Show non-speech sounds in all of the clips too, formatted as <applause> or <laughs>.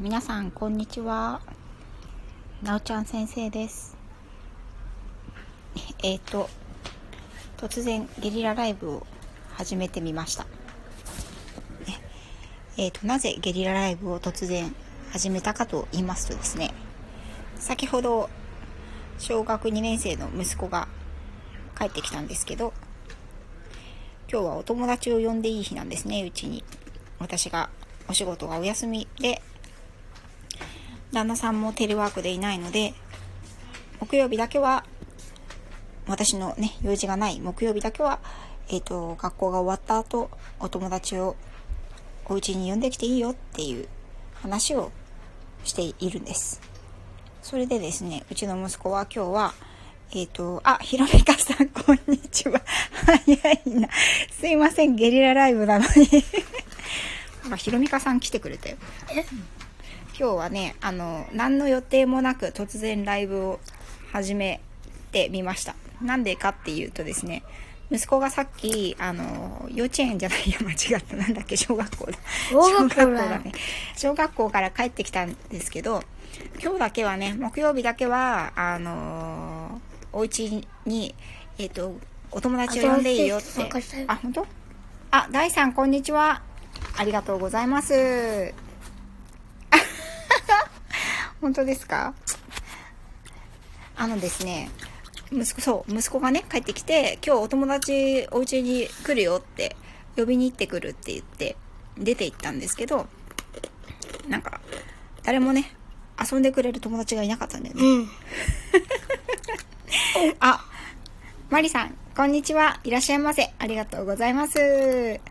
皆さんこんにちは。なおちゃん先生です。<laughs> えっ、ー、と突然ゲリラライブを始めてみました。えっ、ー、となぜゲリラライブを突然始めたかと言いますとですね先ほど小学2年生の息子が帰ってきたんですけど今日はお友達を呼んでいい日なんですねうちに。私がお仕事がお休みで旦那さんもテレワークでいないので木曜日だけは私のね用事がない木曜日だけはえっ、ー、と学校が終わった後お友達をお家に呼んできていいよっていう話をしているんですそれでですねうちの息子は今日はえっ、ー、と、あ、ひろみかさん、こんにちは。早いな。すいません、ゲリラライブなのに、ひろみかさん来てくれたよ。え？今日はね、あの、何の予定もなく突然ライブを始めてみました。なんでかっていうとですね、息子がさっき、あの、幼稚園じゃないや、間違った。なんだっけ、小学校だ。小学校だね。小学校から帰ってきたんですけど、今日だけはね、木曜日だけは、あのお家に、えっ、ー、と、お友達を呼んでいいよって。あ、本当？あ、大さん、こんにちは。ありがとうございます。本当ですか？あのですね、息子、そう、息子がね、帰ってきて、今日お友達お家に来るよって、呼びに行ってくるって言って、出て行ったんですけど、なんか、誰もね、遊んでくれる友達がいなかったんだよね。うん <laughs> あ、マリさん、こんにちは。いらっしゃいませ。ありがとうございます。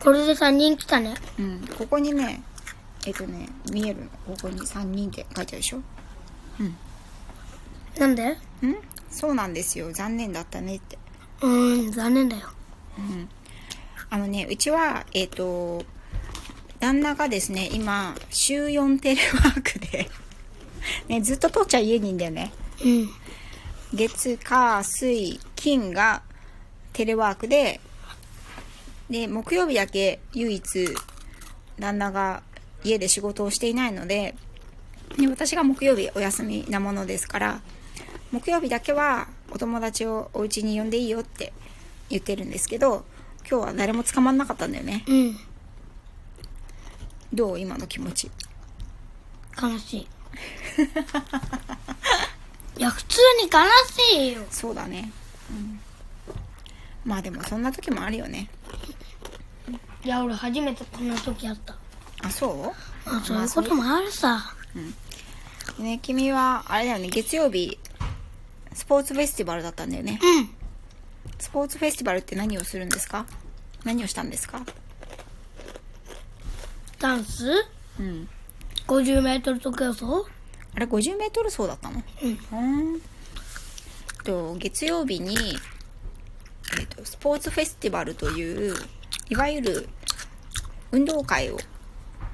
これで3人来たね。うん。ここにね、えっ、とね、見えるの。ここに3人って書いてあるでしょうん。なんで？ん？そうなんですよ。残念だったねって。うーん、残念だよ。うん。あのね、うちは、えっ、ー、と、旦那がですね、今、週4テレワークで <laughs> ね、ずっと父ちゃん家にいんだよね。うん。月、火、水、金がテレワークで、で、木曜日だけ唯一、旦那が家で仕事をしていないので、で私が木曜日お休みなものですから、木曜日だけはお友達をお家に呼んでいいよって言ってるんですけど、今日は誰も捕まんなかったんだよね。うん。どう？今の気持ち。悲しい。<laughs> いや、普通に悲しいよ。そうだね。うん。まあでもそんな時もあるよね。いや、俺初めてこんな時あった。あ、そう？あそういうこともあるさ。うん。ね、君は、あれだよね、月曜日、スポーツフェスティバルだったんだよね。うん。スポーツフェスティバルって何をするんですか？何をしたんですか？ダンス？うん。50メートル特予想あれ50メートル走だったの？うん。うん。と、月曜日に、えっ、ー、と、スポーツフェスティバルという、いわゆる運動会を、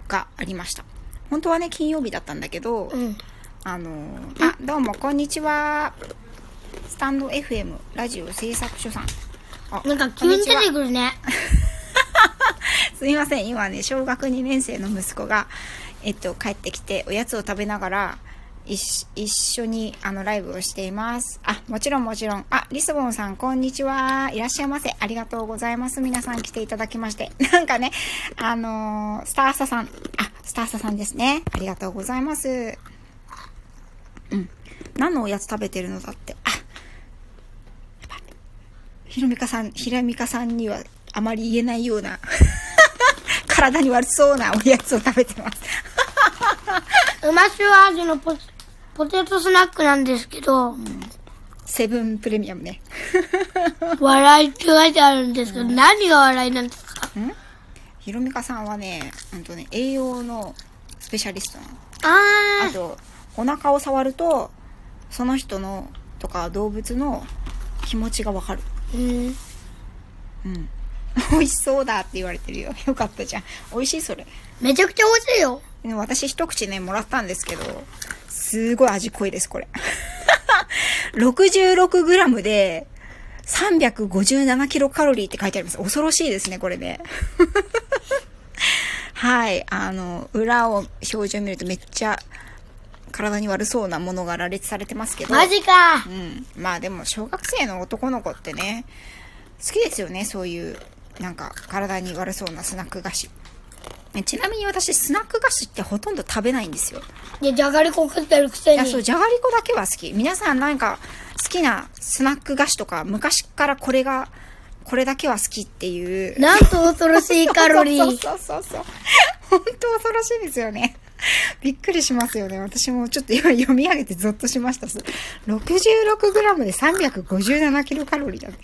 がありました。本当はね、金曜日だったんだけど、うん、あのあ、どうも、こんにちは。スタンド FM ラジオ制作所さん。あ、なんか急に出てくるね。<laughs> すいません、今ね、小学2年生の息子が、えっと、帰ってきて、おやつを食べながら、一緒にあのライブをしています。あ、もちろんもちろん。あ、リスボンさん、こんにちは。いらっしゃいませ。ありがとうございます。皆さん来ていただきまして。<laughs> なんかね、あのー、スターサさん。あ、スターサさんですね。ありがとうございます。うん。何のおやつ食べてるのだって。あ、ひろみかさん、ひろみかさんにはあまり言えないような <laughs> 体に悪そうなおやつを食べてます。<laughs> うま塩味のポスポテトスナックなんですけど、うん、セブンプレミアムね。<laughs> 笑いって書いてあるんですけど、うん、何が笑いなんですか？ん？ひろみかさんはね、ほんとね、栄養のスペシャリストなの。ああと、お腹を触ると、その人の、とか動物の気持ちがわかる。うん。うん。<laughs> 美味しそうだって言われてるよ。よかったじゃん。美味しいそれ。めちゃくちゃ美味しいよ。私一口ね、もらったんですけど、すごい味濃いです、これ。<laughs> 66g で357キロカロリーって書いてあります。恐ろしいですね、これね。<laughs> はい。あの、裏を表示を見るとめっちゃ体に悪そうなものが羅列されてますけど。マジかうん。まあでも、小学生の男の子ってね、好きですよね、そういう、なんか、体に悪そうなスナック菓子。えちなみに私、スナック菓子ってほとんど食べないんですよ。いや、じゃがりこ食ってるくせいや、そう、に。じゃがりこだけは好き。皆さんなんか、好きなスナック菓子とか、昔からこれが、これだけは好きっていう。なんと恐ろしいカロリー。<laughs> そうそうそうそう。本当恐ろしいですよね。びっくりしますよね。私もちょっと今読み上げてゾッとしました。66g で357キロカロリーだって。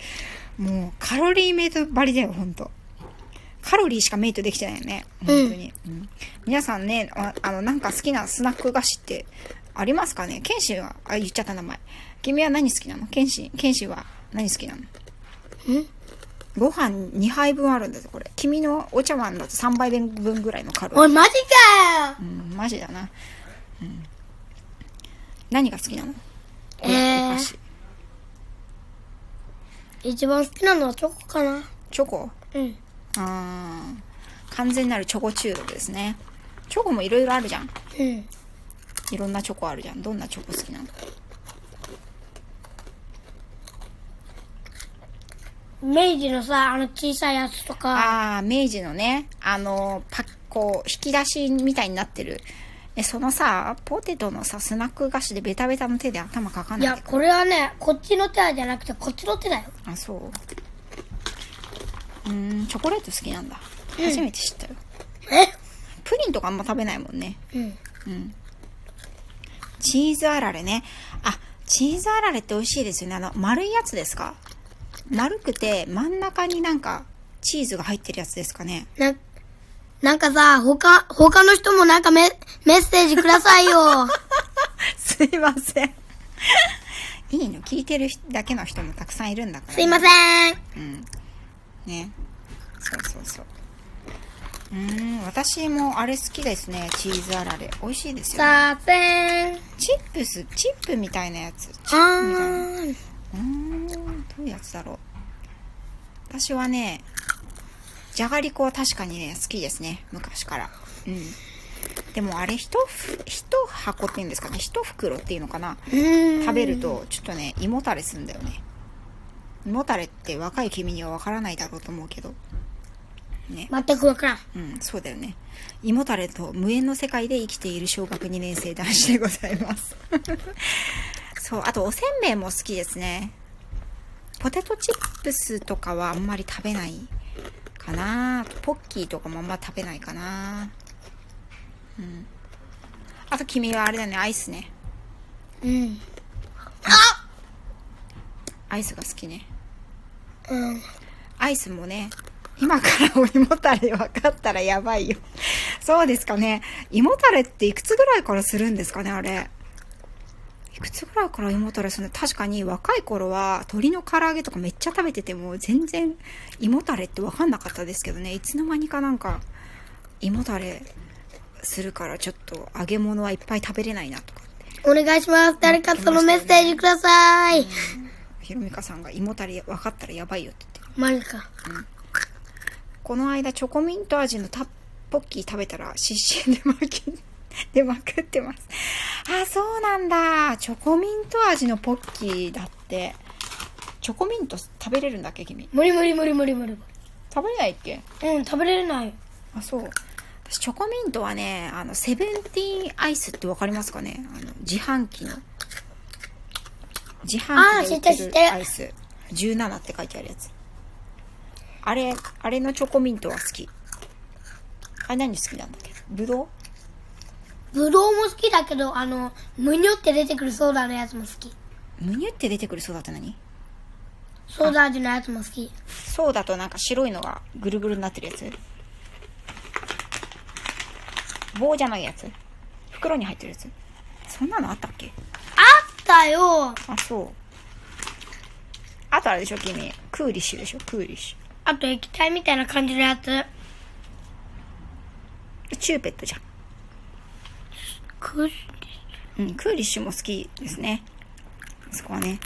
もうカロリーメイトばりだよ、本当カロリーしかメイトできてないよね。本当に。うん皆さんねあ、あの、なんか好きなスナック菓子ってありますかね？ケンシンは、あ、言っちゃった名前。君は何好きなの？ケンシン、ケンシンは何好きなの？ご飯2杯分あるんだぞ、これ。君のお茶碗だと3杯分ぐらいのカロリー。おい、マジかようん、マジだな。うん。何が好きなの？えーお菓子一番好きなのはチョコかな。チョコ？うん。あー完全なるチョコ中毒ですね。チョコもいろいろあるじゃん。うん。いろんなチョコあるじゃん。どんなチョコ好きなの？明治のさ、あの小さいやつとか。ああ、明治のね、あの、パッ、こう、引き出しみたいになってる。え、そのさ、ポテトのさ、スナック菓子でベタベタの手で頭かかんいや、ないでこれはね、こっちの手じゃなくて、こっちの手だよ。あ、そう。うーん、チョコレート好きなんだ。うん初めて知ったよ。え？プリンとかあんま食べないもんね。うん。うん。チーズあられね。あ、チーズあられって美味しいですよね。あの、丸いやつですか？丸くて、真ん中になんか、チーズが入ってるやつですかね。な、なんかさ、他、他の人もなんかメメッセージくださいよ。<laughs> すいません。いいの？聞いてるだけの人もたくさんいるんだから、すいません。うん。ね。そうそうそう。うーん、私もあれ好きですね。チーズあられ。美味しいですよ、ね。チップス、チップみたいなやつ。チップみたいな。うーん、どういうやつだろう。私はね、じゃがりこは確かにね、好きですね。昔から。うん。でもあれ、一ふ、一箱っていうんですかね。一袋っていうのかな。うん。食べると、ちょっとね、胃もたれすんだよね。胃もたれって若い君にはわからないだろうと思うけど。ね。全くわからん。うん、そうだよね。胃もたれと無縁の世界で生きている小学2年生男子でございます。<laughs> そう、あとおせんべいも好きですね。ポテトチップスとかはあんまり食べないかな。ポッキーとかもあんま食べないかな。うん。あと君はあれだね、アイスね。うん。アイスが好きね。うん。アイスもね、今からお胃もたれ分かったらやばいよ。そうですかね。胃もたれっていくつぐらいからするんですかね、あれ。いくつぐらいから胃もたれするの確かに若い頃は鶏の唐揚げとかめっちゃ食べてても全然胃もたれって分かんなかったですけどね。いつの間にかなんか胃もたれするからちょっと揚げ物はいっぱい食べれないなとか。お願いします。誰かそのメッセージください。ひろみかさんが胃もたれ分かったらやばいよって言って。マジか。この間チョコミント味のタッポッキー食べたら失神で巻き、<laughs> でまくってます。あ、そうなんだ。チョコミント味のポッキーだって。チョコミント食べれるんだっけ君？無理無理無理無理無理。食べれないっけ？うん、食べれない。あ、そう。私、チョコミントはね、あの、セブンティーンアイスってわかりますかね？あの、自販機の。自販機で売ってるアイス。17って書いてあるやつ。あれ、あれのチョコミントは好き。あれ何好きなんだっけ？ぶどうぶどうも好きだけど、あの、むにょって出てくるソーダのやつも好き。むにゅって出てくるソーダって何？ソーダ味のやつも好き。ソーダとなんか白いのがぐるぐるになってるやつ？棒じゃないやつ？袋に入ってるやつ？そんなのあったっけ？たよあ、そう。あとあれでしょ、君。クーリッシュでしょ、クーリッシあと液体みたいな感じのやつ。ュ。チューペットじゃん。くうん、クーリッシュも好きですね。そこはね。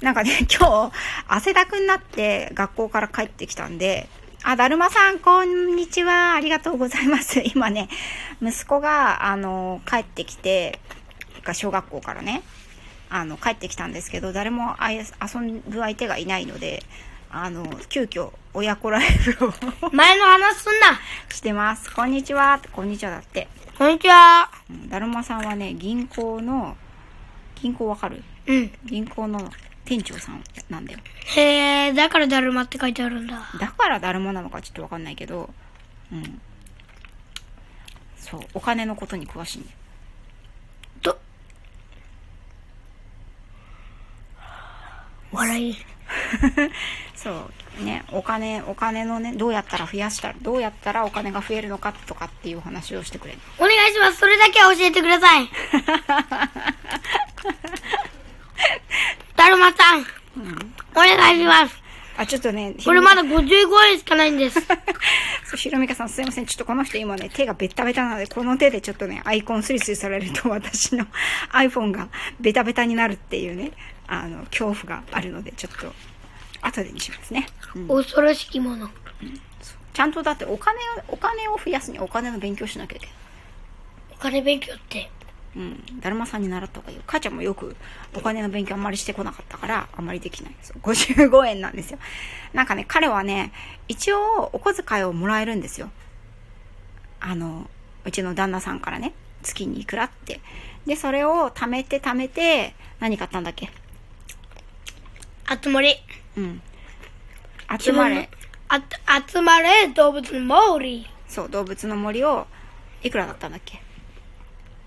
なんかね、<laughs> 今日、汗だくになって学校から帰ってきたんで、あ、だるまさん、こんにちは。ありがとうございます。今ね、息子が、あの、帰ってきて、が小学校からね、あの、帰ってきたんですけど、誰もあい遊ぶ相手がいないので、あの、急遽、親子ライブを <laughs> 前の話すんな。してます。こんにちは。こんにちはだって。こんにちは。うんだるまさんはね、銀行の、銀行わかる？うん。銀行の店長さんなんだよ。へえ、だからだるまって書いてあるんだ。だからだるまなのかちょっとわかんないけど、うん。そう、お金のことに詳しいんだよ。と。笑い。<laughs> そう、ね、お金、お金のね、どうやったら増やしたら、どうやったらお金が増えるのかとかっていう話をしてくれる。お願いします。それだけは教えてください。<laughs> だるまさん。お願いします。あ、ちょっとね、これまだ55円しかないんです。<laughs> ひろみかさんすいません。ちょっとこの人今ね、手がベタベタなので、この手でちょっとね、アイコンスリスリされると私の iPhone がベタベタになるっていうね、あの、恐怖があるので、ちょっと、後でにしますね。うん恐ろしきもの。ちゃんとだってお金を、お金を増やすにはお金の勉強しなきゃいけない。お金勉強って。うん。だるまさんに習った方がいいよ。母ちゃんもよくお金の勉強あんまりしてこなかったから、あんまりできない。そう55円なんですよ。なんかね、彼はね、一応お小遣いをもらえるんですよ。あの、うちの旦那さんからね、月にいくらって。で、それを貯めて貯めて、何買ったんだっけ？集まり。うん。集まれ。あ、集まれ動物の森。そう、動物の森を、いくらだったんだっけ？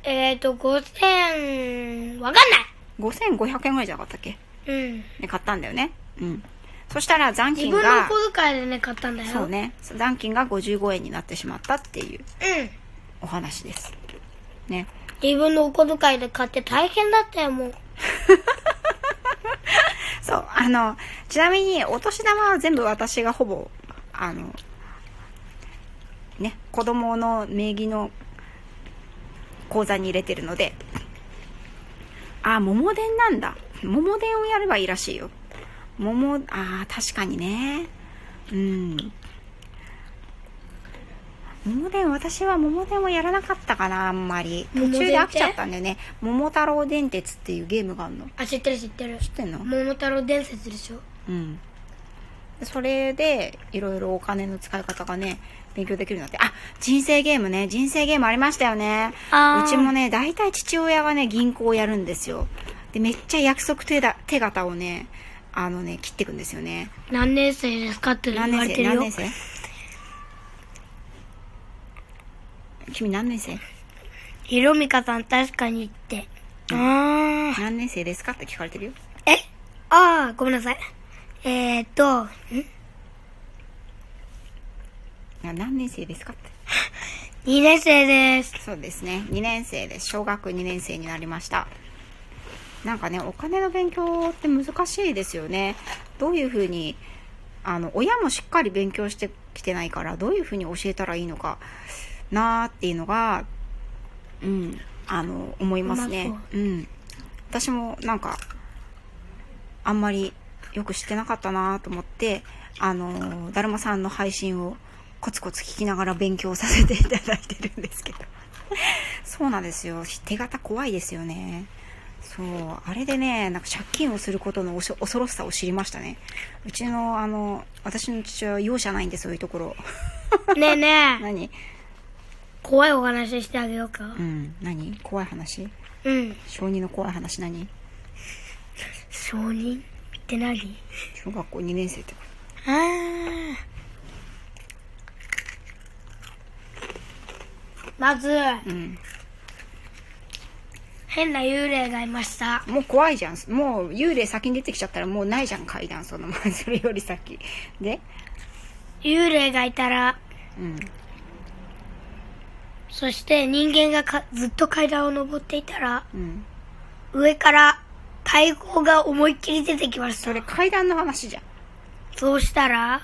えーと、5000、わかんない。?5500 円ぐらいじゃなかったっけ？うん。で、買ったんだよね。うん。そしたら残自金が、分の小遣いでね、買ったんだよ。そうね、残金が55円になってしまったっていううん。お話です。ね。自分のお小遣いで買って大変だったよ、もう。そう、あの、ちなみにお年玉は全部私がほぼ、あの、ね、子供の名義の口座に入れてるので、あ、桃電なんだ。桃電をやればいいらしいよ。桃、ああ確かにね。うん。桃電、私は桃電をやらなかったかな、あんまり。途中で飽きちゃったんだよね。桃太郎電鉄っていうゲームがあるの。あ、知ってる知ってる。知ってんの？桃太郎伝説でしょ。うん。でそれで、いろいろお金の使い方がね、勉強できるようになって。あ、人生ゲームね。人生ゲームありましたよね。うちもね、大体父親がね、銀行をやるんですよ。で、めっちゃ約束手だ手形をね、あのね、切っていくんですよね。何年生ですかって言わ何年生れてるよ。何年生？君何年生？ひろみかさん確かに言って。あー。何年生ですかって聞かれてるよ。え？あー、ごめんなさい。えーっと、ん？な何年生ですかって。<laughs> 2年生です。そうですね。2年生です。小学2年生になりました。なんかね、お金の勉強って難しいですよね。どういうふうに、あの、親もしっかり勉強してきてないから、どういうふうに教えたらいいのかなーっていうのが、うん、あの、思いますねまあ。うん。私もなんか、あんまりよく知ってなかったなと思って、あの、だるまさんの配信をコツコツ聞きながら勉強させていただいてるんですけど。<laughs> そうなんですよ。手形怖いですよね。そう。あれでね、なんか借金をすることのおし恐ろしさを知りましたね。うちの、あの、私の父親は容赦ないんで、そういうところ。ねえねえ、<laughs> 何？怖いお話してあげようかう。ん。何？怖い話？うん。小児の怖い話何？承認って何？小学校2年生ってこあー。まず、とうん。変な幽霊がいました。もう怖いじゃん。もう幽霊先に出てきちゃったらもうないじゃん、階段。その前、それより先。で？幽霊がいたら、うん。そして人間がかずっと階段を登っていたら、うん。上から大砲が思いっきり出てきました。それ階段の話じゃん。そうしたら、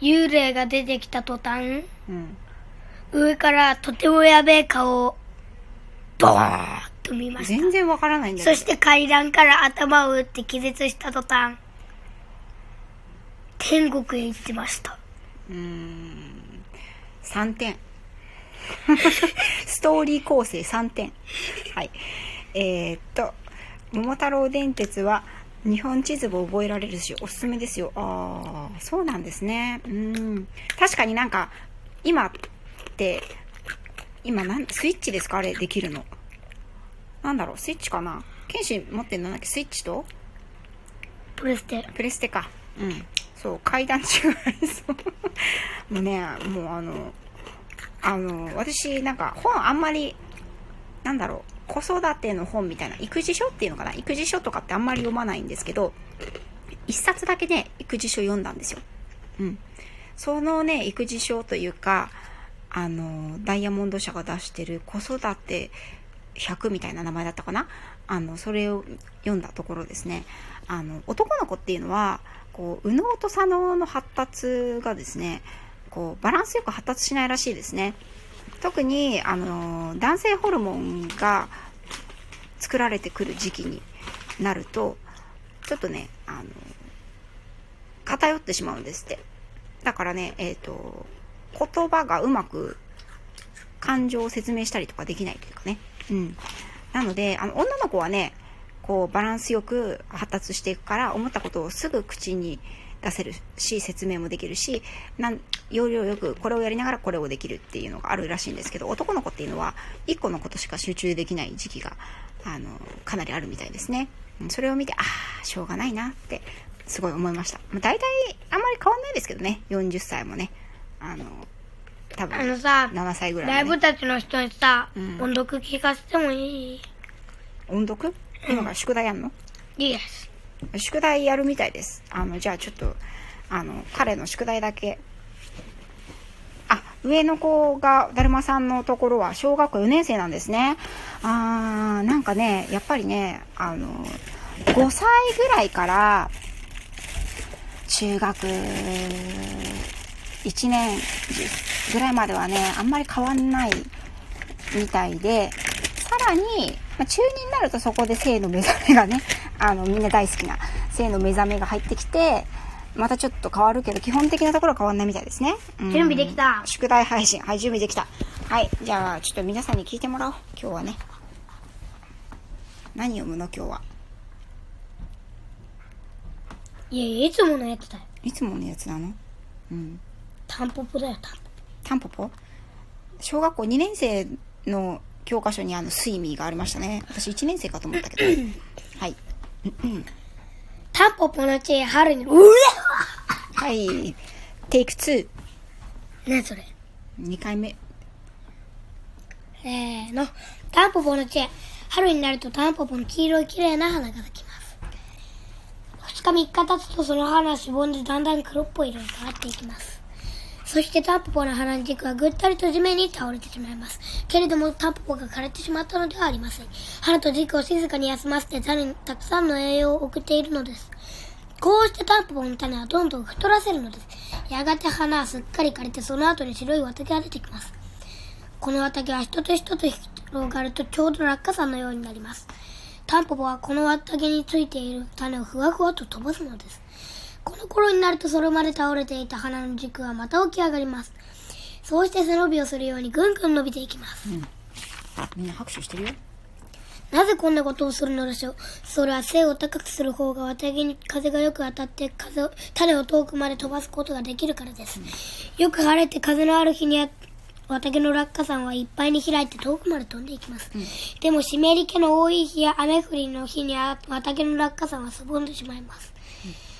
幽霊が出てきた途端、うん。上からとてもやべえ顔を、ドーンと見ました。全然わからないんだ。そして階段から頭を打って気絶した途端、天国へ行ってました。うーん、3点。<laughs> ストーリー構成3点。はい。えー、っと、桃太郎電鉄は日本地図を覚えられるし、おすすめですよ。ああ、そうなんですね。うん。確かになんか、今って、今なん、スイッチですか？あれできるの。なんだろう、スイッチかな？剣士持ってんのだっけ？スイッチと？プレステ。プレステか。うん。そう、階段違いそう。もうね、もうあの、あの、私、なんか本あんまり、なんだろう、子育ての本みたいな、育児書っていうのかな育児書とかってあんまり読まないんですけど、一冊だけね、育児書読んだんですよ。うん。そのね、育児書というか、あの、ダイヤモンド社が出してる子育て100みたいな名前だったかなあの、それを読んだところですね。あの、男の子っていうのは、こう、右脳と左脳の発達がですね、こう、バランスよく発達しないらしいですね。特に、あの、男性ホルモンが作られてくる時期になると、ちょっとね、あの、偏ってしまうんですって。だからね、えっ、と、言葉がうまく感情を説明したりとかできないというかね。うん。なので、あの、女の子はね、こう、バランスよく発達していくから、思ったことをすぐ口に出せるし、説明もできるし、なん、要領よくこれをやりながらこれをできるっていうのがあるらしいんですけど、男の子っていうのは、一個のことしか集中できない時期が、あの、かなりあるみたいですね。うんそれを見て、ああ、しょうがないなって、すごい思いました。まあ、大体、あんまり変わんないですけどね、40歳もね。あの、多分、あのさ、7歳ぐらいライブたちの人にさ、うん音読聞かせてもいい？音読？今から宿題やんの？いいです。宿題やるみたいです。あの、じゃあちょっと、あの、彼の宿題だけ。あ、上の子が、だるまさんのところは小学校4年生なんですね。あー、なんかね、やっぱりね、あの、5歳ぐらいから、中学1年ぐらいまではね、あんまり変わんないみたいで、さらに、まあ、中2になるとそこで性の目覚めがね、あの、みんな大好きな性の目覚めが入ってきて、またちょっと変わるけど、基本的なところは変わんないみたいですね。うん準備できた宿題配信。はい、準備できた。はい、じゃあ、ちょっと皆さんに聞いてもらおう。今日はね。何読むの今日は？いやいや、いつものやつだよ。いつものやつなの？うん。タンポポだよ、タンポタンポポ？小学校2年生の教科書にあの、スイミーがありましたね。私1年生かと思ったけど。はい。ポ。タンポポの地、春に、うわはい。テイク2。何それ？2回目。せーの。タンポポの地、春になるとタンポポの黄色い綺麗な花が咲きます。二日三日経つとその花はしぼんでだんだん黒っぽい色に変わっていきます。そしてタンポポの花の軸はぐったりと地面に倒れてしまいます。けれどもタンポポが枯れてしまったのではありません。花と軸を静かに休ませて種にたくさんの栄養を送っているのです。こうしてタンポポの種はどんどん太らせるのです。やがて花はすっかり枯れてその後に白い綿毛が出てきます。この綿毛は一つ一つ広がるとちょうど落下傘のようになります。タンポポはこの綿毛についている種をふわふわと飛ばすのです。この頃になるとそれまで倒れていた花の軸はまた起き上がります。そうして背伸びをするようにぐんぐん伸びていきます。みんな拍手してるよ。なぜこんなことをするのでしょう？それは背を高くする方が綿毛に風がよく当たって風を種を遠くまで飛ばすことができるからです。よく晴れて風のある日には綿毛の落下傘はいっぱいに開いて遠くまで飛んでいきます。でも湿り気の多い日や雨降りの日には綿毛の落下傘はすぼんでしまいます。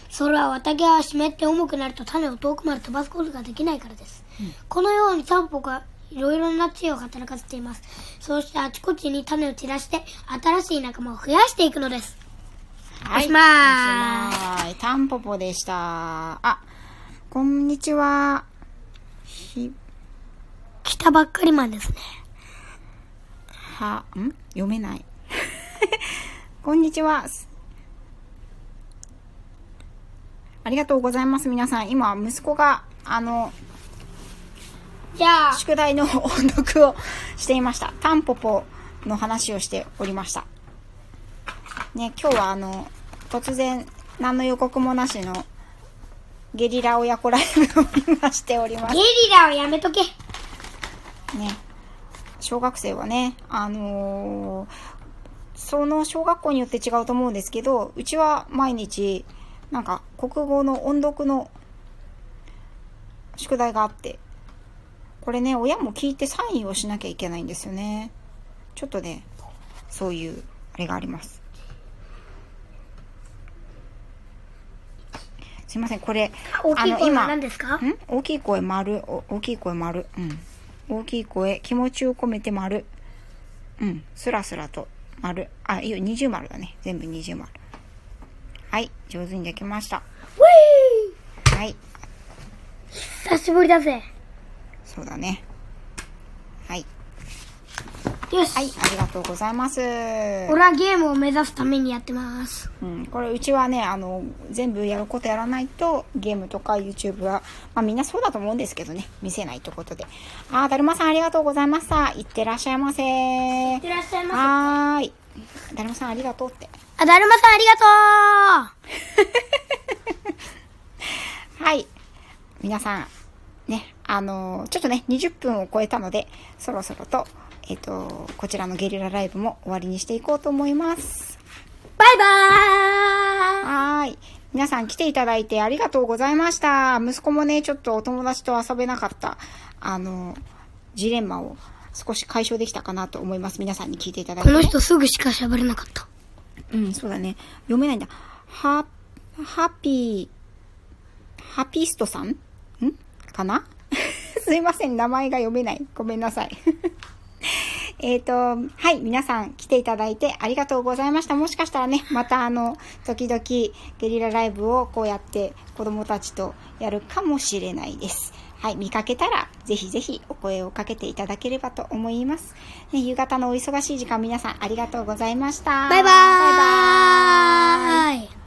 それは綿毛が湿って重くなると種を遠くまで飛ばすことができないからです。このようにタンポがいろいろな知恵を働かせています。そうしてあちこちに種を散らして新しい仲間を増やしていくのです。はい。おしまーいタンポポでした。あ、こんにちは。ひ、来たばっかりマンですね。は、ん？読めない。<laughs> こんにちは。ありがとうございます、皆さん。今、息子が、あの、じゃあ、宿題の音読をしていました。タンポポの話をしておりました。ね、今日はあの、突然、何の予告もなしのゲリラ親子ライブを今しておりますゲ。リラはやめとけ。ね。小学生はね、あのーその小学校によって違うと思うんですけど、うちは毎日、なんか国語の音読の宿題があって、これね、親も聞いてサインをしなきゃいけないんですよね。ちょっとね、そういう、あれがあります。すいません、これ、大きい声は今大きい声丸。お大きい声丸。うん。大きい声、気持ちを込めて丸。うん。スラスラと丸。あ、いいよ、二重丸だね。全部二重丸。はい。上手にできました。ウはい。ィー久しぶりだぜ。そうだね。はい。よし。はい。ありがとうございます。俺はゲームを目指すためにやってます。うん、これうちはねあの全部やることやらないとゲームとか YouTube は、まあ、みんなそうだと思うんですけどね見せないということであーだるまさんありがとうございましたいってらっしゃいませいってらっしゃいませ。はーいだるまさんありがとうってあ、だるまさんありがとはい皆さんねあのちょっとね20分を超えたのでそろそろとえっ、とこちらのゲリラライブも終わりにしていこうと思いますうバイバーイはーい。皆さん来ていただいてありがとうございました。息子もね、ちょっとお友達と遊べなかった、あの、ジレンマを少し解消できたかなと思います。皆さんに聞いていただいて、ね。この人すぐしか喋れなかった。うん、そうだね。読めないんだ。は、ハピー、ハピストさん？ん？かな？<laughs> すいません。名前が読めない。ごめんなさい。<laughs> えっと、はい、皆さん来ていただいてありがとうございました。もしかしたらね、またあの、時々ゲリラライブをこうやって子供たちとやるかもしれないです。はい、見かけたらぜひぜひお声をかけていただければと思います。ね、夕方のお忙しい時間皆さんありがとうございました。バイバーイバイバーイ